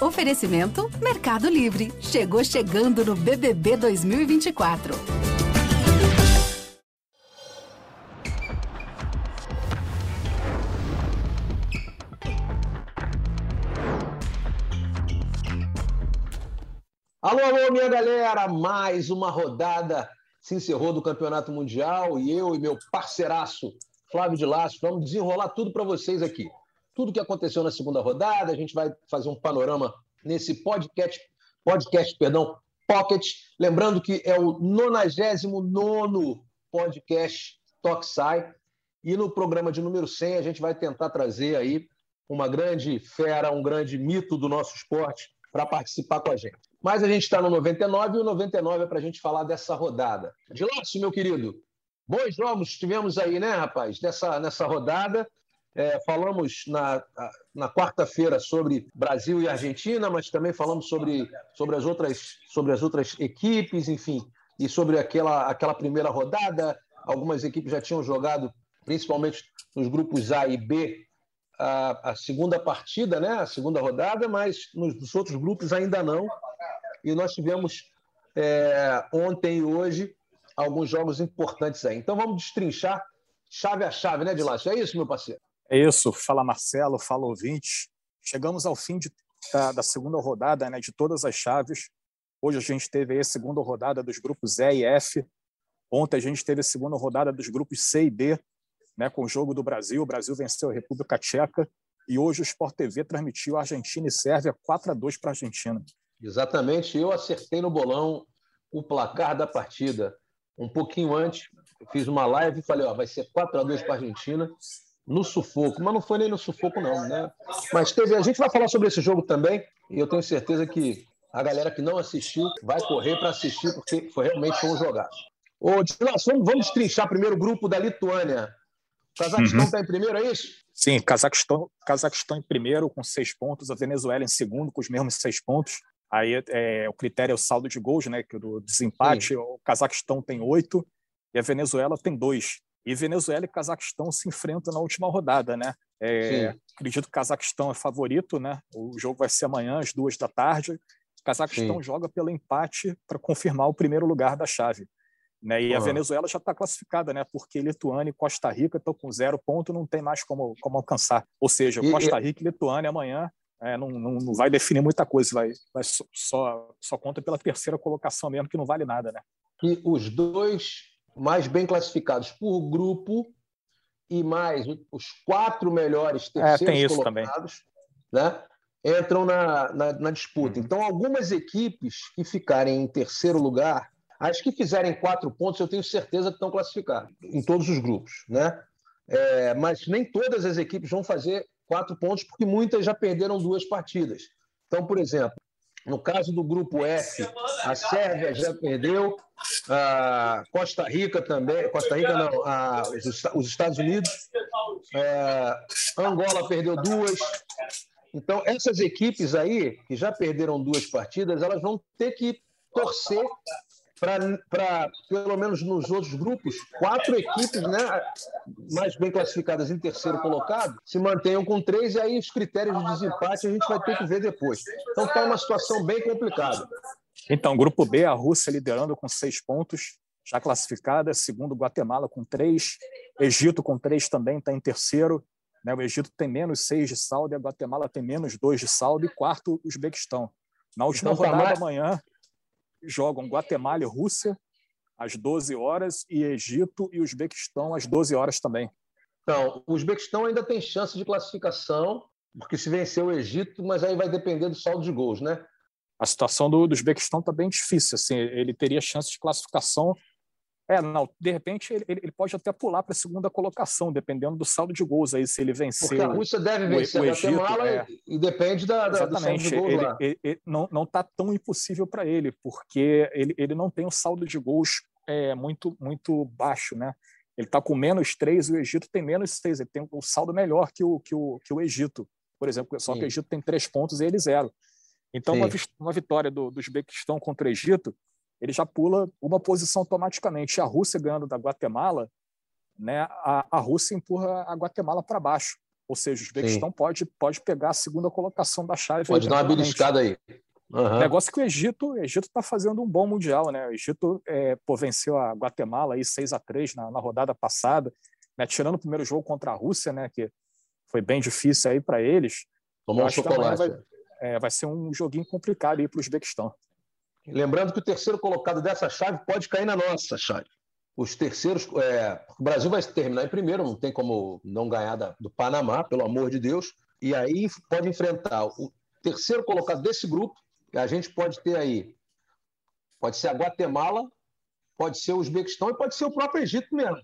Oferecimento Mercado Livre. Chegou chegando no BBB 2024. Alô, alô, minha galera! Mais uma rodada se encerrou do Campeonato Mundial e eu e meu parceiraço Flávio de Laço vamos desenrolar tudo para vocês aqui. Tudo que aconteceu na segunda rodada, a gente vai fazer um panorama nesse podcast, podcast, perdão, Pocket. Lembrando que é o 99 podcast Toxai. E no programa de número 100 a gente vai tentar trazer aí uma grande fera, um grande mito do nosso esporte para participar com a gente. Mas a gente está no 99 e o 99 é para a gente falar dessa rodada. De Laço, meu querido, bons jogos tivemos aí, né, rapaz, nessa, nessa rodada. É, falamos na, na quarta-feira sobre Brasil e Argentina, mas também falamos sobre, sobre, as outras, sobre as outras equipes, enfim, e sobre aquela, aquela primeira rodada. Algumas equipes já tinham jogado, principalmente nos grupos A e B, a, a segunda partida, né? a segunda rodada, mas nos, nos outros grupos ainda não. E nós tivemos é, ontem e hoje alguns jogos importantes aí. Então vamos destrinchar chave a chave, né, Dilácio? É isso, meu parceiro? É isso. Fala Marcelo, fala ouvinte. Chegamos ao fim de, da, da, segunda rodada né, de todas as chaves. Hoje a gente teve a segunda rodada dos grupos E e F. Ontem a gente teve a segunda rodada dos grupos C e D né, com o jogo do Brasil. O Brasil venceu a República Tcheca e hoje o Sport TV transmitiu Argentina e Sérvia 4 a 2 para a Argentina. Exatamente, eu acertei no bolão o placar da partida um pouquinho antes. Fiz uma live e falei, ó, vai ser 4 a 2 para a Argentina no sufoco, mas não foi nem no sufoco não, né? Mas teve, a gente vai falar sobre esse jogo também e eu tenho certeza que a galera que não assistiu vai correr para assistir porque foi realmente um jogaço. Ô, Dilas, vamos, vamos trinchar primeiro o grupo da Lituânia. Cazaquistão está uhum. em primeiro, é isso? Sim, Cazaquistão, Cazaquistão em primeiro com seis pontos, a Venezuela em segundo com os mesmos seis pontos. Aí é, o critério é o saldo de gols, né? Que do desempate, Sim. o Cazaquistão tem oito e a Venezuela tem dois. E Venezuela e Cazaquistão se enfrentam na última rodada, né? É, acredito que o Cazaquistão é favorito, né? O jogo vai ser amanhã às duas da tarde. O Cazaquistão Sim. joga pelo empate para confirmar o primeiro lugar da chave. Né? E uhum. a Venezuela já está classificada, né? porque Lituânia e Costa Rica estão com zero ponto, não tem mais como, como alcançar. Ou seja, e, Costa Rica e Lituânia amanhã é, não, não, não, vai definir muita coisa, vai, vai só, só, só conta pela terceira colocação mesmo, que não vale nada. Né? E os dois mais bem classificados por grupo e mais os quatro melhores terceiros é, colocados né, entram na, na, na disputa. Uhum. Então, algumas equipes que ficarem em terceiro lugar as que fizerem quatro pontos, eu tenho certeza que estão classificadas em todos os grupos, né? É, mas nem todas as equipes vão fazer quatro pontos, porque muitas já perderam duas partidas. Então, por exemplo, no caso do grupo F, a Sérvia já perdeu, a Costa Rica também, Costa Rica não, a, os Estados Unidos, é, Angola perdeu duas. Então, essas equipes aí, que já perderam duas partidas, elas vão ter que torcer para, pelo menos nos outros grupos, quatro equipes né, mais bem classificadas em terceiro colocado se mantenham com três, e aí os critérios de desempate a gente vai ter que ver depois. Então está uma situação bem complicada. Então, grupo B, a Rússia liderando com seis pontos, já classificada, segundo Guatemala com três, Egito com três também está em terceiro, né? o Egito tem menos seis de saldo, e a Guatemala tem menos dois de saldo, e quarto, o Uzbequistão. Na última então, rodada, mais... amanhã, jogam Guatemala e Rússia às 12 horas e Egito e Uzbequistão às 12 horas também. Então, o Uzbequistão ainda tem chance de classificação, porque se vencer o Egito, mas aí vai depender do saldo de gols, né? A situação do, do Uzbequistão está bem difícil. Assim, ele teria chance de classificação é, não, de repente ele, ele pode até pular para a segunda colocação, dependendo do saldo de gols aí, se ele vencer. Porque a Rússia deve vencer o, o Egito, é. e depende da, da, Exatamente. do saldo de gols ele, lá. Ele, ele, não está tão impossível para ele, porque ele, ele não tem um saldo de gols é, muito, muito baixo, né? Ele está com menos três e o Egito tem menos seis. Ele tem um saldo melhor que o, que o, que o Egito, por exemplo. Só Sim. que o Egito tem três pontos e ele zero. Então, uma, uma vitória do, do Uzbequistão contra o Egito ele já pula uma posição automaticamente. A Rússia ganhando da Guatemala, né, a, a Rússia empurra a Guatemala para baixo. Ou seja, o Uzbequistão pode, pode pegar a segunda colocação da chave. Pode dar uma beliscada aí. Uhum. Negócio que o Egito o Egito está fazendo um bom mundial, né? O Egito é, pô, venceu a Guatemala aí 6 a 3 na, na rodada passada, né? tirando o primeiro jogo contra a Rússia, né? Que foi bem difícil aí para eles. Tomou um chocolate. Vai, é, vai ser um joguinho complicado aí para o Uzbequistão. Lembrando que o terceiro colocado dessa chave pode cair na nossa chave. Os terceiros, é, o Brasil vai terminar em primeiro, não tem como não ganhar da, do Panamá, pelo amor de Deus. E aí pode enfrentar o terceiro colocado desse grupo, a gente pode ter aí, pode ser a Guatemala, pode ser o Uzbequistão e pode ser o próprio Egito mesmo,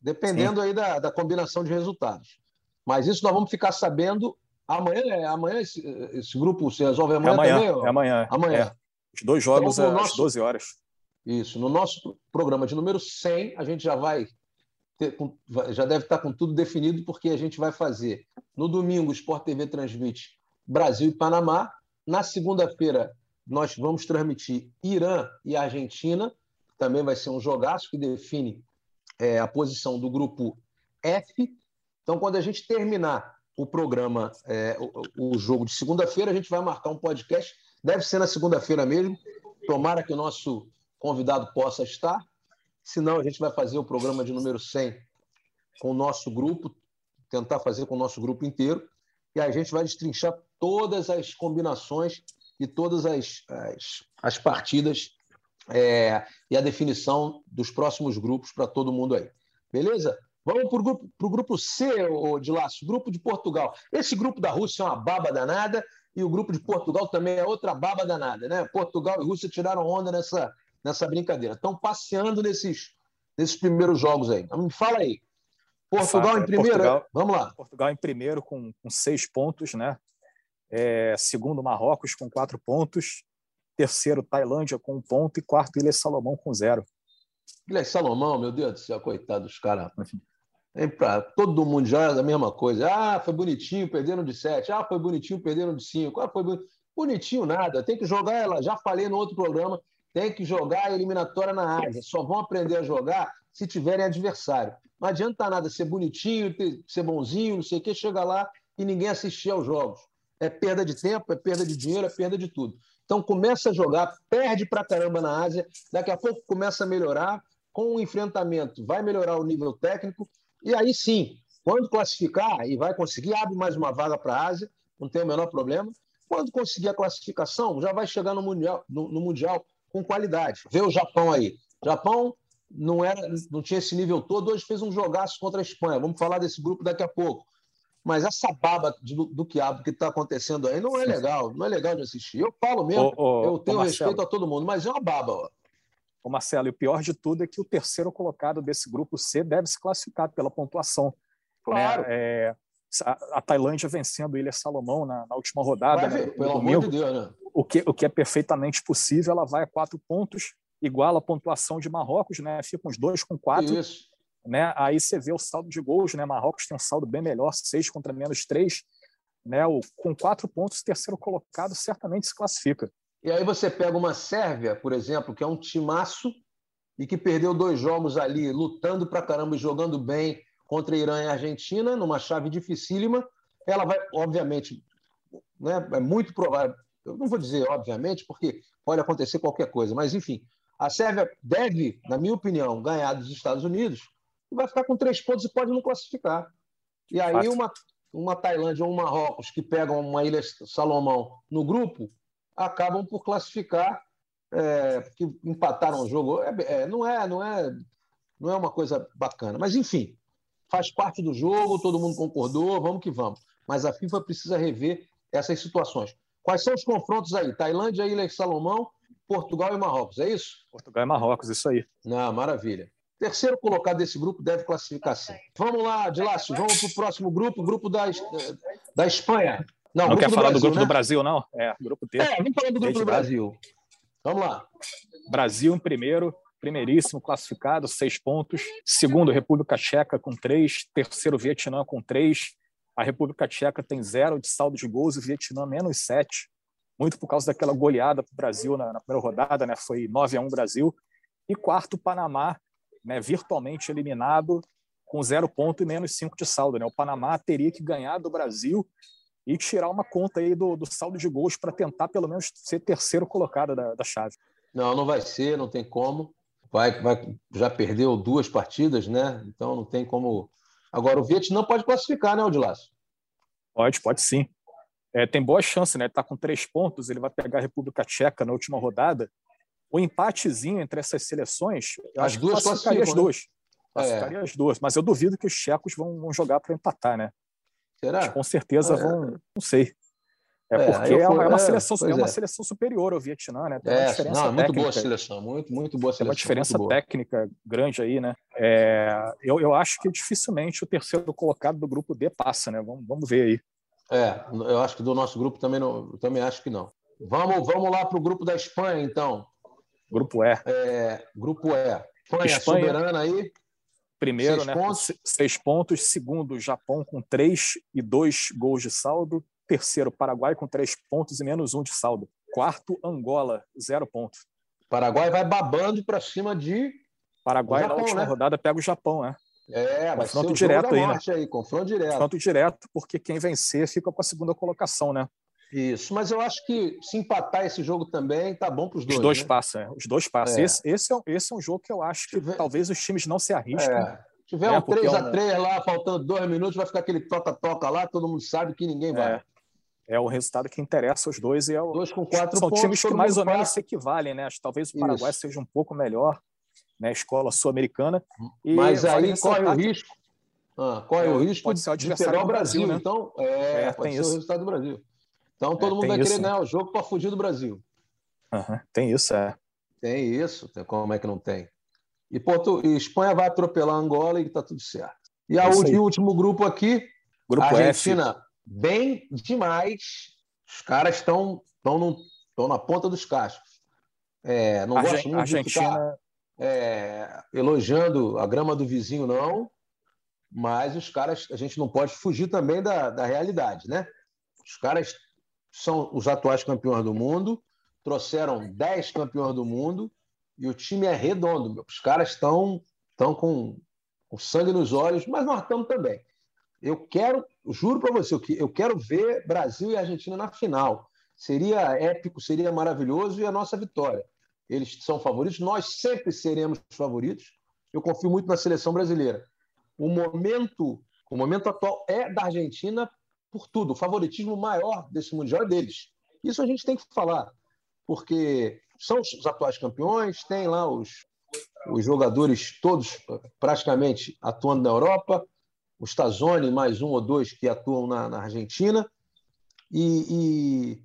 dependendo Sim. aí da, da combinação de resultados. Mas isso nós vamos ficar sabendo amanhã. É, amanhã esse, esse, grupo se resolve amanhã, é amanhã também? É amanhã. Amanhã. É. Os dois jogos então, às nosso, 12 horas. Isso. No nosso programa de número 100, a gente já vai ter, já deve estar com tudo definido, porque a gente vai fazer no domingo o Sport TV transmite Brasil e Panamá na segunda-feira, nós vamos transmitir Irã e Argentina, também vai ser um jogaço que define é, a posição do grupo F. Então, quando a gente terminar o programa, é, o, o, jogo de segunda-feira, a gente vai marcar um podcast. Deve ser na segunda-feira mesmo. Tomara que o nosso convidado possa estar. Senão, a gente vai fazer o programa de número 100 com o nosso grupo, tentar fazer com o nosso grupo inteiro. E a gente vai destrinchar todas as combinações e todas as, as, as partidas é, e a definição dos próximos grupos para todo mundo aí. Beleza? Vamos para o grupo, pro grupo C, ô, de laço, grupo de Portugal. Esse grupo da Rússia é uma baba danada e o grupo de Portugal também é outra baba danada, né? Portugal e Rússia tiraram onda nessa, nessa brincadeira. Estão passeando nesses, nesses primeiros jogos aí. Me fala aí. Portugal Fato, em primeiro? Portugal, Vamos lá. Portugal em primeiro com, com seis pontos, né? É, segundo, Marrocos com quatro pontos. Terceiro, Tailândia com um ponto. E quarto, Ilha Salomão com zero. Ilha Salomão, meu Deus do céu, coitado dos caras. Pra, todo mundo já é a mesma coisa. Ah, foi bonitinho, perderam de sete. Ah, foi bonitinho, perderam de cinco. Ah, foi bonitinho nada. Tem que jogar ela. Já falei no outro programa. Tem que jogar a eliminatória na Ásia. Só vão aprender a jogar se tiverem adversário. Não adianta nada ser bonitinho, ser bonzinho, não sei o quê, chega lá e ninguém assistir aos jogos é perda de tempo, é perda de dinheiro, é perda de tudo. Então começa a jogar, perde pra caramba na Ásia, daqui a pouco começa a melhorar, com o enfrentamento vai melhorar o nível técnico, e aí sim, quando classificar e vai conseguir, abre mais uma vaga para a Ásia, não tem o menor problema. Quando conseguir a classificação, já vai chegar no Mundial, no, no mundial com qualidade. Vê o Japão aí. Japão não era, não tinha esse nível todo, hoje fez um jogaço contra a Espanha. Vamos falar desse grupo daqui a pouco. Mas essa baba do, do quiabo que está acontecendo aí não é legal, não é legal de assistir. Eu falo mesmo, ô, ô, eu tenho respeito a todo mundo, mas é uma baba. Ó. Ô Marcelo, e o pior de tudo é que o terceiro colocado desse grupo C deve se classificar pela pontuação. Claro. Né? É, a, a, Tailândia vencendo Ilha Salomão na, na última rodada. Ver, né, pelo domingo, amor de Deus, né? O que, o que é perfeitamente possível, ela vai a quatro pontos, igual a pontuação de Marrocos, né? Fica uns dois com quatro. Isso. Né? Aí você vê o saldo de gols, né? Marrocos tem um saldo bem melhor, seis contra menos três, né? O, com quatro pontos, terceiro colocado certamente se classifica. E aí você pega uma Sérvia, por exemplo, que é um timaço e que perdeu dois jogos ali, lutando pra caramba e jogando bem contra Irã e Argentina, numa chave dificílima. Ela vai, obviamente, né, é muito provável, eu não vou dizer obviamente, porque pode acontecer qualquer coisa, mas enfim, a Sérvia deve, na minha opinião, ganhar dos Estados Unidos vai ficar com três pontos e pode não classificar. E aí uma, uma Tailândia ou um Marrocos que pegam uma Ilha Salomão no grupo acabam por classificar, é, que empataram o jogo. É, é, não, é, não, é, não é uma coisa bacana. Mas, enfim, faz parte do jogo, todo mundo concordou, vamos que vamos. Mas a FIFA precisa rever essas situações. Quais são os confrontos aí? Tailândia, Ilha Salomão, Portugal e Marrocos, é isso? Portugal e Marrocos, isso aí. Não, maravilha. Terceiro colocado desse grupo deve classificar sim. Vamos lá, Dilácio, vamos para o próximo grupo, grupo da, da Espanha. Não, não quer falar Brasil, do grupo né? do Brasil, não? É, grupo T. É, vamos falar do grupo do Brasil. Vamos lá. Brasil em primeiro, primeiríssimo classificado, seis pontos. Segundo, República Tcheca com três. Terceiro, Vietnã com três. A República Tcheca tem zero de saldo de gols e o Vietnã menos sete. Muito por causa daquela goleada para o Brasil na, na, primeira rodada, né? Foi 9 a 1 Brasil. E quarto, Panamá né, virtualmente eliminado, com zero ponto e menos cinco de saldo. Né? O Panamá teria que ganhar do Brasil e tirar uma conta aí do, do saldo de gols para tentar pelo menos ser terceiro colocado da, da chave. Não, não vai ser, não tem como. Vai, vai, já perdeu duas partidas, né? Então não tem como. Agora o Vietnã pode classificar, né, Odilácio? Pode, pode sim. É, tem boa chance, né? Está com três pontos, ele vai pegar a República Tcheca na última rodada. O empatezinho entre essas seleções, as duas classificaria as né? duas. Né? Classificaria é. as duas, mas eu duvido que os tchecos vão, vão jogar para empatar, né? Será? Com certeza é. vão, não sei. É, é porque é uma, é uma seleção, é uma seleção superior ao Vietnã, né? Tem uma diferença não, muito boa seleção, muito, muito boa seleção. Tem uma diferença técnica grande aí, né? É, eu, eu acho que dificilmente o terceiro colocado do grupo D passa, né? Vamos, vamos ver aí. É, eu acho que do nosso grupo também não, também acho que não. Vamos, vamos lá para o grupo da Espanha, então. Grupo E. É, grupo E. Espanha, Espanha soberana aí. Primeiro, seis né, pontos. seis pontos. Segundo, Japão com três e dois gols de saldo. Terceiro, Paraguai com três pontos e menos um de saldo. Quarto, Angola, zero pontos. Paraguai vai babando para cima de. Paraguai Japão, na última né? rodada pega o Japão, né? É, confronto direto aí, né? aí, confronto direto. Confronto direto, porque quem vencer fica com a segunda colocação, né? Isso, mas eu acho que se empatar esse jogo também tá bom para os dois. Os dois né? passam, é. os dois passam. É. Esse, esse, é, esse é um jogo que eu acho que tiver... talvez os times não se arrisquem. É. Se tiver né? um 3x3 é um... lá, faltando dois minutos, vai ficar aquele toca-toca lá, todo mundo sabe que ninguém vai. É, é o resultado que interessa aos dois. E é o... Dois com quatro São pontos, times que mais ou menos se equivalem, né? Acho que talvez o Paraguai Isso. seja um pouco melhor, né? Escola sul-americana. Mas aí corre o risco. Ah, corre é, o risco de, de pegar o Brasil, Brasil né? Então, é, é pode ser isso. o resultado do Brasil. Então todo é, mundo vai isso, querer né? ganhar o jogo para fugir do Brasil. Uhum, tem isso, é. Tem isso, como é que não tem? E, Porto, e Espanha vai atropelar Angola e está tudo certo. E a último, último grupo aqui, grupo Argentina, F. bem demais. Os caras estão estão na ponta dos cascos. É, não Argen gosto muito Argentina... de ficar é, elogiando a grama do vizinho, não. Mas os caras, a gente não pode fugir também da, da realidade, né? Os caras são os atuais campeões do mundo, trouxeram 10 campeões do mundo e o time é redondo. Os caras estão estão com, com sangue nos olhos, mas nós estamos também. Eu quero, juro para você, eu quero ver Brasil e Argentina na final. Seria épico, seria maravilhoso e a nossa vitória. Eles são favoritos, nós sempre seremos favoritos. Eu confio muito na seleção brasileira. O momento, o momento atual é da Argentina por tudo. O favoritismo maior desse Mundial é deles. Isso a gente tem que falar, porque são os atuais campeões, tem lá os, os jogadores todos praticamente atuando na Europa, o Stazoni, mais um ou dois que atuam na, na Argentina, e, e,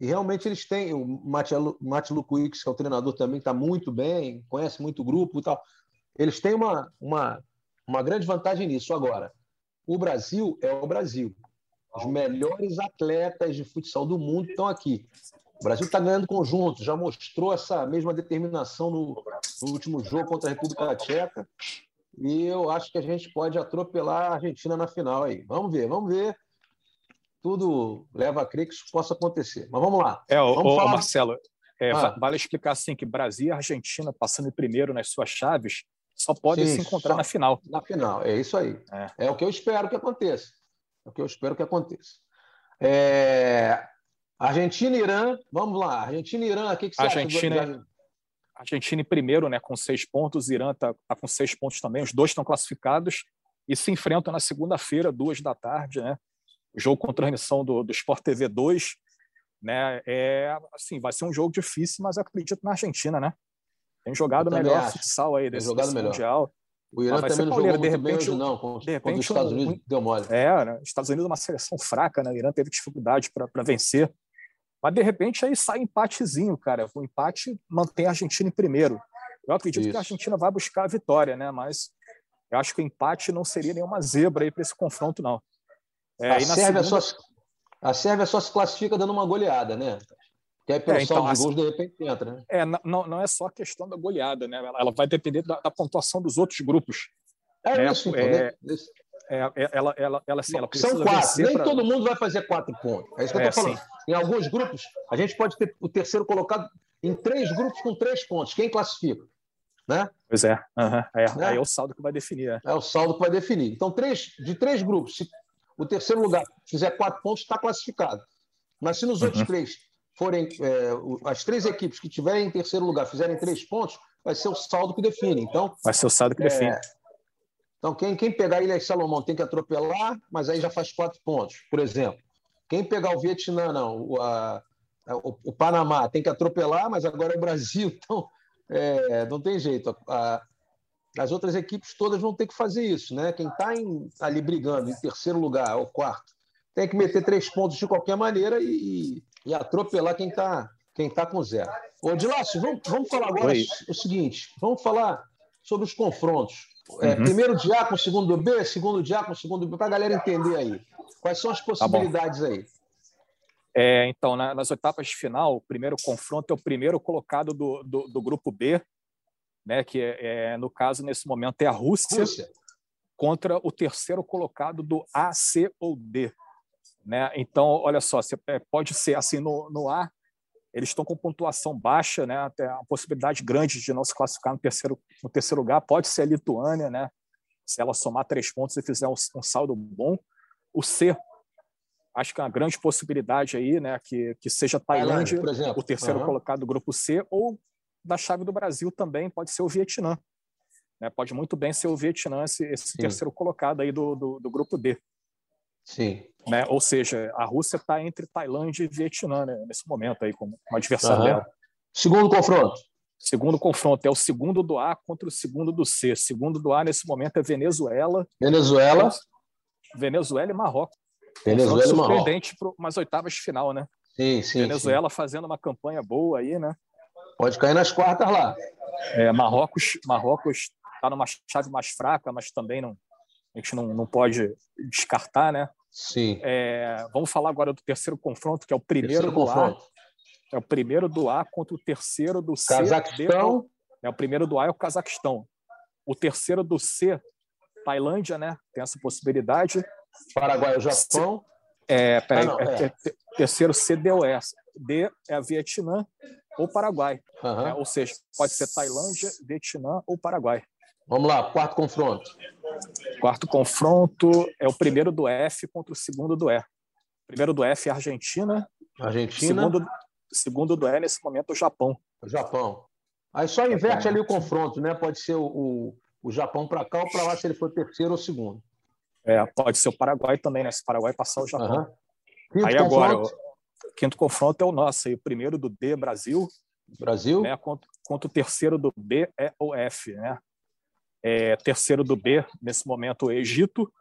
e, realmente eles têm. O Mati Lukuix, que é o treinador também, está muito bem, conhece muito o grupo e tal. Eles têm uma, uma, uma grande vantagem nisso. Agora, o Brasil é o Brasil. Os melhores atletas de futsal do mundo estão aqui. O Brasil está ganhando conjunto, já mostrou essa mesma determinação no, no, último jogo contra a República Tcheca. E eu acho que a gente pode atropelar a Argentina na final aí. Vamos ver, vamos ver. Tudo leva a crer que isso possa acontecer. Mas vamos lá. É, vamos o, falar... Marcelo, é, ah. vale explicar assim que Brasil e Argentina passando primeiro nas suas chaves só podem Sim, se encontrar na final. Na final, é isso aí. É. é o que eu espero que aconteça. É o que eu espero que aconteça. É... Argentina e Irã, vamos lá. Argentina e Irã, o que, que você Argentina, acha? Do... Argentina em primeiro, né, com seis pontos. Irã está tá com seis pontos também. Os dois estão classificados e se enfrentam na segunda-feira, duas da tarde, né? O jogo com transmissão do, do Sport TV 2, né? É assim, vai ser um jogo difícil, mas acredito na Argentina, né? Tem jogado melhor acho. futsal aí desse, desse mundial. O Irã também não jogou de repente, bem não. De repente, os Estados Unidos um, deu mole. É, né? Os Estados Unidos é uma seleção fraca, né? O Irã teve dificuldade para vencer. Mas, de repente, aí sai empatezinho, cara. O empate mantém a Argentina em primeiro. Eu acredito Isso. que a Argentina vai buscar a vitória, né? Mas eu acho que o empate não seria nenhuma zebra aí para esse confronto, não. É, a, Sérvia segunda... só, a Sérvia só se classifica dando uma goleada, né? Que aí, pelo é, então, de gols, de repente entra, né? É, não, não é só a questão da goleada, né? Ela, ela vai depender da, da, pontuação dos outros grupos. É né? isso, então, é, né? é, é, ela, ela, ela, assim, ela São quatro, nem pra... todo mundo vai fazer quatro pontos. É isso que eu estou é, falando. Sim. Em alguns grupos, a gente pode ter o terceiro colocado em três grupos com três pontos. Quem classifica? Né? Pois é. Uhum. é. Né? Aí é o saldo que vai definir. É. é o saldo que vai definir. Então, três, de três grupos, se o terceiro lugar fizer quatro pontos, está classificado. Mas se nos uhum. outros três forem é, as três equipes que tiverem em terceiro lugar fizerem três pontos, vai ser o saldo que define. Então, vai ser o saldo que define. É, então, quem, quem pegar Ilha Salomão tem que atropelar, mas aí já faz quatro pontos, por exemplo. Quem pegar o Vietnã, não, o, a, o, o Panamá tem que atropelar, mas agora é o Brasil, então é, não tem jeito. A, as outras equipes todas vão ter que fazer isso, né? Quem está ali brigando em terceiro lugar ou quarto tem que meter três pontos de qualquer maneira e, e atropelar quem está quem tá com zero. Ô, Dilácio, vamos, vamos falar agora Oi. o seguinte: vamos falar sobre os confrontos. É, uhum. Primeiro de A com segundo B, segundo de A com segundo B, para a galera entender aí. Quais são as tá possibilidades tá aí? É, então, na, nas oitavas de final, o primeiro confronto é o primeiro colocado do, do, do grupo B, né, que é, é, no caso, nesse momento, é a Rússia, Rússia, contra o terceiro colocado do A, C ou D. Né? Então, olha só, você, é, pode ser assim no, no A, eles estão com pontuação baixa, né? Até a possibilidade grande de não se classificar no terceiro, no terceiro lugar pode ser a Lituânia, né? Se ela somar três pontos e fizer um, um saldo bom. O C, acho que é uma grande possibilidade aí, né? Que, que seja Tailândia, o terceiro uhum. colocado do grupo C, ou da chave do Brasil também pode ser o Vietnã. Né? Pode muito bem ser o Vietnã, esse, esse terceiro colocado aí do, do, do grupo D. Sim. Né? Ou seja, a Rússia está entre Tailândia e Vietnã né? nesse momento aí como adversário uhum. dela. Segundo confronto. Segundo confronto é o segundo do A contra o segundo do C. Segundo do A nesse momento é Venezuela. Venezuela. Venezuela e Marrocos. Venezuela e Marrocos. Surpreendente para umas oitavas de final, né? Sim, sim. Venezuela sim. fazendo uma campanha boa aí, né? Pode cair nas quartas lá. É, Marrocos, Marrocos está numa chave mais fraca, mas também não, a gente não, não pode descartar, né? Sim. É, vamos falar agora do terceiro confronto, que é o primeiro terceiro do confronto. A. É o primeiro do A contra o terceiro do C. Cazaquistão. É o primeiro do A é o Cazaquistão. O terceiro do C, Tailândia, né? Tem essa possibilidade. Paraguai o Japão. É, peraí, ah, não, é. é. terceiro CDOS. D é a Vietnã ou Paraguai. Uhum. É, ou seja, pode ser Tailândia, Vietnã ou Paraguai. Vamos lá, quarto confronto. Quarto confronto é o primeiro do F contra o segundo do E. Primeiro do F é Argentina. Argentina. Segundo, segundo do E, nesse momento, o Japão. O Japão. Aí só inverte ali o confronto, né? Pode ser o, o, o Japão para cá ou para lá, se ele for terceiro ou segundo. É, pode ser o Paraguai também, né? Se o Paraguai passar o Japão. Uhum. Aí agora, o quinto confronto é o nosso, aí, o primeiro do D, Brasil. Brasil. Né? Contra, contra o terceiro do B, é o F, né? É, terceiro do B, nesse momento, o Egito.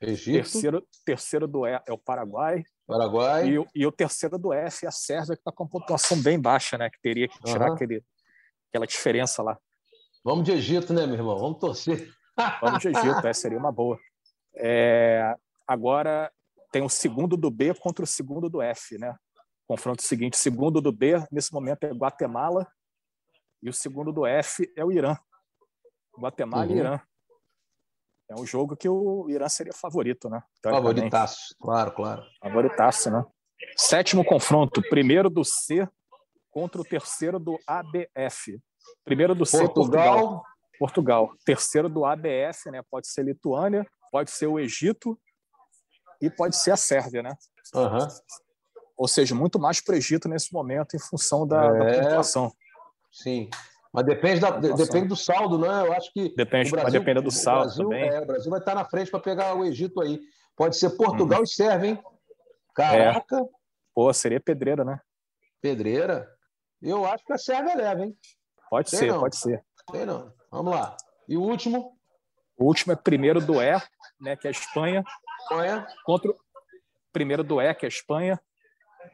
Egito. Terceiro, terceiro do E é o Paraguai. Paraguai. E, e o terceiro do F é a Sérvia, que está com pontuação bem baixa, né? Que teria que tirar uhum. aquele, aquela diferença lá. Vamos de Egito, né, meu irmão? Vamos torcer. Vamos de Egito, é, seria uma boa. É, agora tem o segundo do B contra o segundo do F, né? Confronto seguinte, segundo do B, nesse momento é Guatemala, e o segundo do F é o Irã. Guatemala uhum. e Irã. É um jogo que o Irã seria favorito, né? Favoritaço, claro, claro. Favoritaço, né? Sétimo confronto, primeiro do C contra o terceiro do ABF. Primeiro do C, Portugal. Portugal. Portugal. Terceiro do ABF, né? Pode ser Lituânia, pode ser o Egito e pode ser a Sérvia, né? Uhum. Ou seja, muito mais para o Egito nesse momento em função da, é... da pontuação. Sim. Mas depende, da, depende do saldo, né? Eu acho que. Depende, Brasil, mas depende do saldo Brasil, também. É, o Brasil vai estar na frente para pegar o Egito aí. Pode ser Portugal uhum. e Sérvia, hein? Caraca! É. Pô, seria pedreira, né? Pedreira? Eu acho que a Sérvia leva, hein? Pode Sei ser, não. pode ser. Sei não. Vamos lá. E o último? O último é primeiro do E, né? Que é a Espanha. Espanha. Contra primeiro do E, que é a Espanha,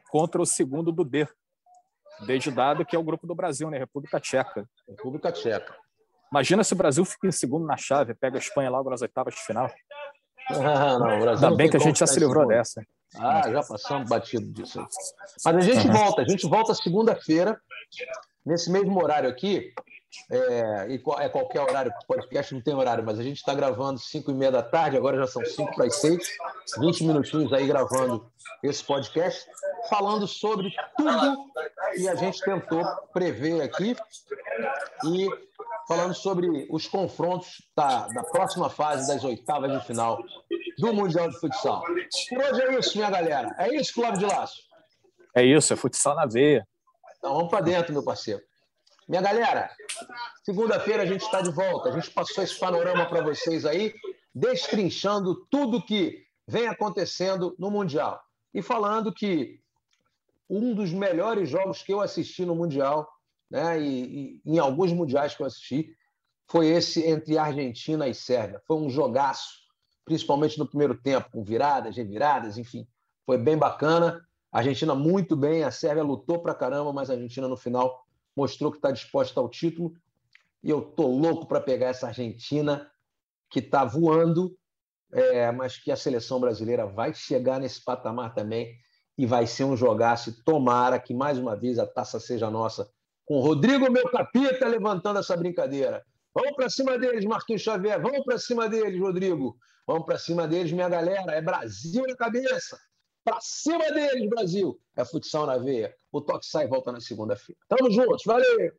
contra o segundo do D, desde dado que é o grupo do Brasil, né? República Tcheca. República Tcheca. Imagina se o Brasil fica em segundo na chave, pega a Espanha logo nas oitavas de final. Ah, não, Ainda bem que a gente já se livrou dessa. Ah, já passamos batido disso. Mas a gente uhum. volta, a gente volta segunda-feira, nesse mesmo horário aqui. É, e é qualquer horário, podcast não tem horário, mas a gente está gravando 5 e meia da tarde, agora já são 5 para as 6, 20 minutinhos aí gravando esse podcast, falando sobre tudo que a gente tentou prever aqui e falando sobre os confrontos da, da próxima fase das oitavas de final do Mundial de Futsal. Por hoje é isso, minha galera. É isso, Flávio de Laço? É isso, é futsal na veia. Então vamos para dentro, meu parceiro. Minha galera, segunda-feira a gente está de volta. A gente passou esse panorama para vocês aí, destrinchando tudo que vem acontecendo no Mundial. E falando que um dos melhores jogos que eu assisti no Mundial, né, e, e em alguns mundiais que eu assisti, foi esse entre Argentina e Sérvia. Foi um jogaço, principalmente no primeiro tempo, com viradas, reviradas, enfim. Foi bem bacana. A Argentina muito bem, a Sérvia lutou pra caramba, mas a Argentina no final mostrou que está disposta ao título. E eu tô louco para pegar essa Argentina que está voando, é, mas que a seleção brasileira vai chegar nesse patamar também e vai ser um jogaço. Tomara que mais uma vez a taça seja nossa, com o Rodrigo meu capita levantando essa brincadeira. Vamos para cima deles, Marquinhos Xavier. Vamos para cima deles, Rodrigo. Vamos para cima deles, minha galera. É Brasil na cabeça. Para cima deles, Brasil. É futsal na veia. O toque sai e volta na segunda-feira. Tamo juntos. Valeu!